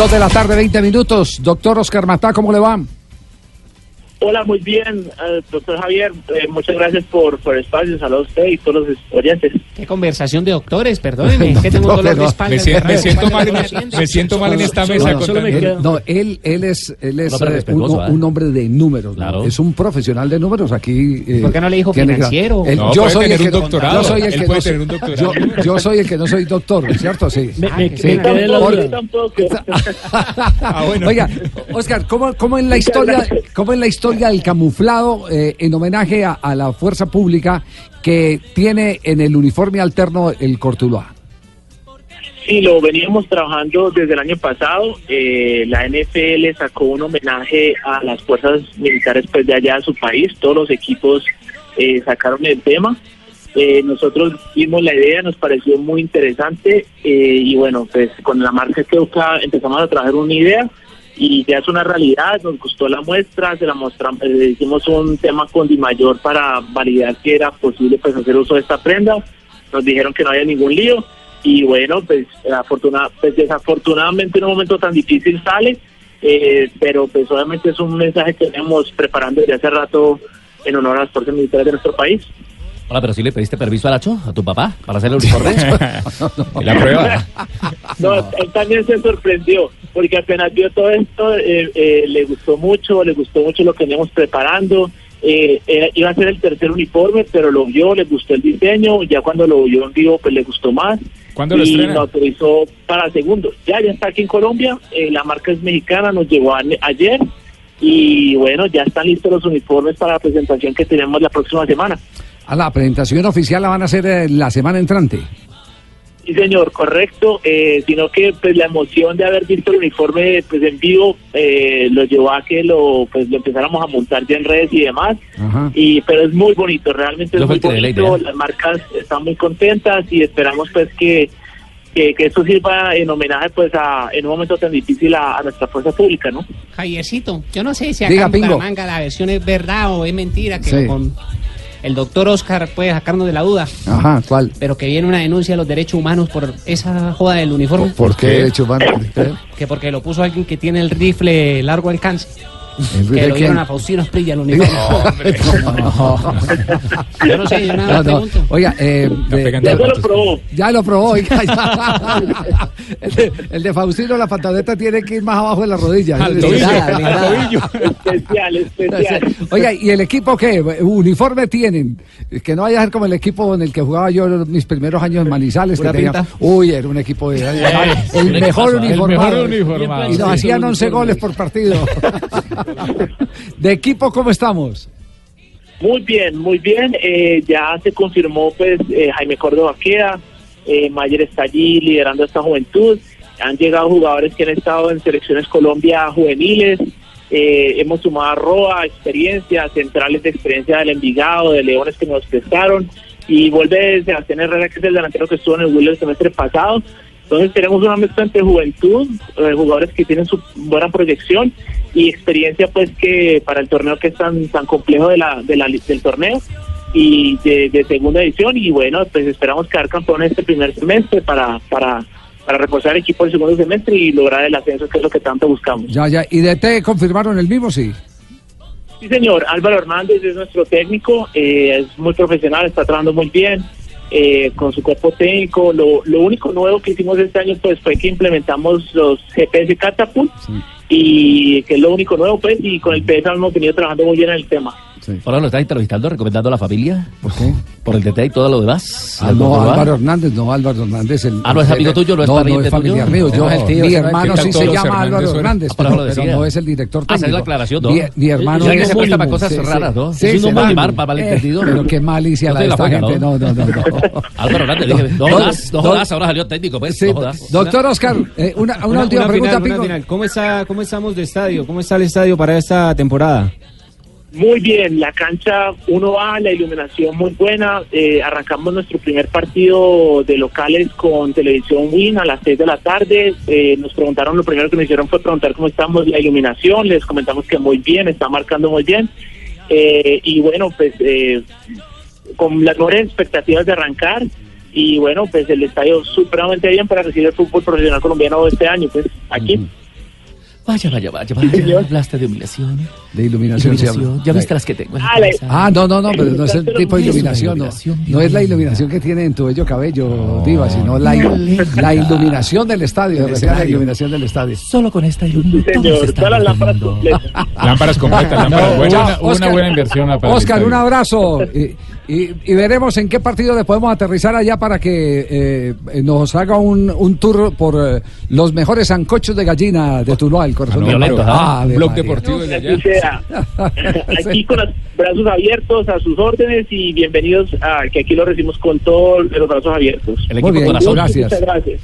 Dos de la tarde, 20 minutos. Doctor Oscar Matá, ¿cómo le va? Hola, muy bien, eh, doctor Javier. eh, muchas gracias por, por el espacio. Saludos a usted y todos los oyentes. Qué conversación de doctores, perdóneme, que tengo dolor de espalda. Me siento, me siento mal, en, no me siento mal en esta mesa. con Él, no, él, él es, él es eh, un, ¿eh? un hombre de números. ¿no? Claro. Es un profesional de números aquí. eh, ¿Por qué no le dijo financiero? Él- No, yo soy el que no-. Yo soy el que puede no soy- tener un doctorado. Yo, yo soy el que no soy doctor, ¿cierto? Sí. No. Ah, bueno. Oiga, Oscar, ¿cómo, cómo en la historia, cómo en la historia del camuflado eh, en homenaje a, a la fuerza pública que tiene en el uniforme alterno el Cortuluá? Sí, lo veníamos trabajando desde el año pasado. Eh, la NFL sacó un homenaje a las fuerzas militares pues, de allá de su país. Todos los equipos eh, sacaron el tema. Eh, nosotros vimos la idea, nos pareció muy interesante eh, y bueno, pues con la marca Keuka empezamos a trabajar una idea y ya es una realidad, nos gustó la muestra, se la mostramos, eh, hicimos un tema con Di Mayor para validar que era posible pues hacer uso de esta prenda, nos dijeron que no había ningún lío y bueno, pues, pues desafortunadamente en un momento tan difícil sale, eh, pero pues obviamente es un mensaje que tenemos preparando desde hace rato en honor a las fuerzas militares de nuestro país. Hola, pero si le pediste permiso a Lacho, a tu papá, para hacer el uniforme. Y la prueba. No, él también se sorprendió, porque apenas vio todo esto, eh, eh, le gustó mucho, le gustó mucho lo que veníamos preparando. Eh, iba a ser el tercer uniforme, pero lo vio, le gustó el diseño, ya cuando lo vio en vivo, pues le gustó más. ¿Cuándo lo y estrena? lo autorizó para el segundo. Ya, ya está aquí en Colombia, eh, la marca es mexicana, nos llegó a- ayer. Y bueno, ya están listos los uniformes para la presentación que tenemos la próxima semana. A la presentación oficial la van a hacer eh, la semana entrante. Sí, señor, correcto, eh, sino que pues la emoción de haber visto el uniforme pues en vivo eh, lo llevó a que lo pues lo empezáramos a montar ya en redes y demás, Ajá. y pero es muy bonito, realmente es muy la bonito, idea. las marcas están muy contentas y esperamos pues que que, que esto sirva en homenaje pues a en un momento tan difícil a, a nuestra fuerza pública, ¿no? Javiercito, yo no sé si Diga, acá en Pingo. Bucaramanga la versión es verdad o es mentira, que Sí. con el doctor Oscar puede sacarnos de la duda, Ajá, ¿cuál? pero que viene una denuncia de los derechos humanos por esa joda del uniforme, ¿Por qué qué? hecho van que porque lo puso alguien que tiene el rifle largo alcance, ¿El que lo dieron a Faustino Esprilla el uniforme. Yo no sé, yo nada No, no. Oiga, eh, de- Ya lo probó, ya lo probó, oiga, ya. El, de, el de Faustino, la pantaleta tiene que ir más abajo de la rodilla. Al Sí, tobillo, nada, al nada. tobillo. especial, especial. Oiga, ¿y el equipo qué? ¿Uniforme tienen? Que no vaya a ser como el equipo en el que jugaba yo mis primeros años en Manizales. Que tenía-. Uy, era un equipo de, el mejor ¿eh? El uniformado. mejor uniformado. Y nos hacían 11 goles por partido. ¿De equipo cómo estamos? Muy bien, muy bien. Eh, ya se confirmó, pues, eh, Jaime Córdoba queda, eh, Mayer está allí liderando esta juventud. Han llegado jugadores que han estado en selecciones Colombia juveniles. Eh, hemos sumado a Roa, experiencia, centrales de experiencia del Envigado, de Leones que nos prestaron. Y vuelve Sebastián Herrera, que es el delantero que estuvo en el Willow el semestre pasado. Entonces tenemos una mezcla entre juventud, eh, jugadores que tienen su buena proyección y experiencia pues que para el torneo que es tan, tan complejo de la, de la, del torneo y de, de segunda edición y bueno pues esperamos quedar campeones este primer semestre para, para, para reforzar el equipo del segundo semestre y lograr el ascenso que es lo que tanto buscamos. Ya, ya. ¿Y de T confirmaron el mismo? Sí. Sí, señor. Álvaro Hernández es nuestro técnico, eh, es muy profesional, está trabajando muy bien eh, con su cuerpo técnico. Lo, lo único nuevo que hicimos este año pues fue que implementamos los GPS Catapult y que es lo único nuevo pues y con el PS hemos venido trabajando muy bien en el tema. Sí. Ahora lo estás entrevistando, recomendando a la familia. ¿Por qué? Por el DT y todo lo demás. Ah, ¿El no? Álvaro Hernández, no, Álvaro Hernández. El, Ah, ¿no es amigo tuyo? ¿No es no, pariente no es familiar tuyo? mío. Yo, No, el tío, mi ¿será hermano sí se llama Hernández Álvaro? Hernández, Ah, pero, pero no es el director Ah, es técnico. la aclaración, ¿no? Mi, mi hermano Ya que es se presta para cosas raras, ¿no? Sí, Es un mar para malentendido, Eh, ¿no? Pero qué malicia No la de esta gente. ¿no? No, no. Álvaro Hernández, dije, no jodas, no no. jodas, ahora salió técnico, pues, Sí, no jodas. doctor Oscar, eh, una, última pregunta, final, una Pingo. final. ¿Cómo, está, ¿Cómo estamos de estadio? ¿Cómo está el estadio para esta temporada? Muy bien, la cancha 1A, la iluminación muy buena. Eh, arrancamos nuestro primer partido de locales con Televisión Win a las 6 de la tarde. Eh, nos preguntaron, lo primero que nos hicieron fue preguntar cómo estamos la iluminación. Les comentamos que muy bien, está marcando muy bien. Eh, y bueno, pues eh, con las mejores expectativas de arrancar. Y bueno, pues el estadio supremamente bien para recibir el fútbol profesional colombiano este año. Pues aquí. Vaya, vaya, vaya, vaya. Hablaste de iluminación. De iluminación, Iluminación. Ya viste las que tengo. Ah, no, no, no, pero no es el tipo de iluminación, no. es la iluminación que tiene en tu bello cabello, Diva, sino la, il- la iluminación del estadio, la iluminación del estadio. Solo con esta iluminación. señor, todas las lámparas completas. Lámparas completas, lámparas. No, buena, chao, una, buena inversión Oscar, un abrazo y, y- veremos en qué partido le podemos aterrizar allá para que eh, nos haga un, un tour por eh, los mejores sancochos de gallina de Tuluá, el corazón Ah, no, de ¿ah? Un blog María. deportivo de allá. sea. Aquí con los brazos abiertos a sus órdenes y bienvenidos a que aquí lo recibimos con todos los brazos abiertos. El Muy equipo bien, corazón. gracias. Muchas gracias.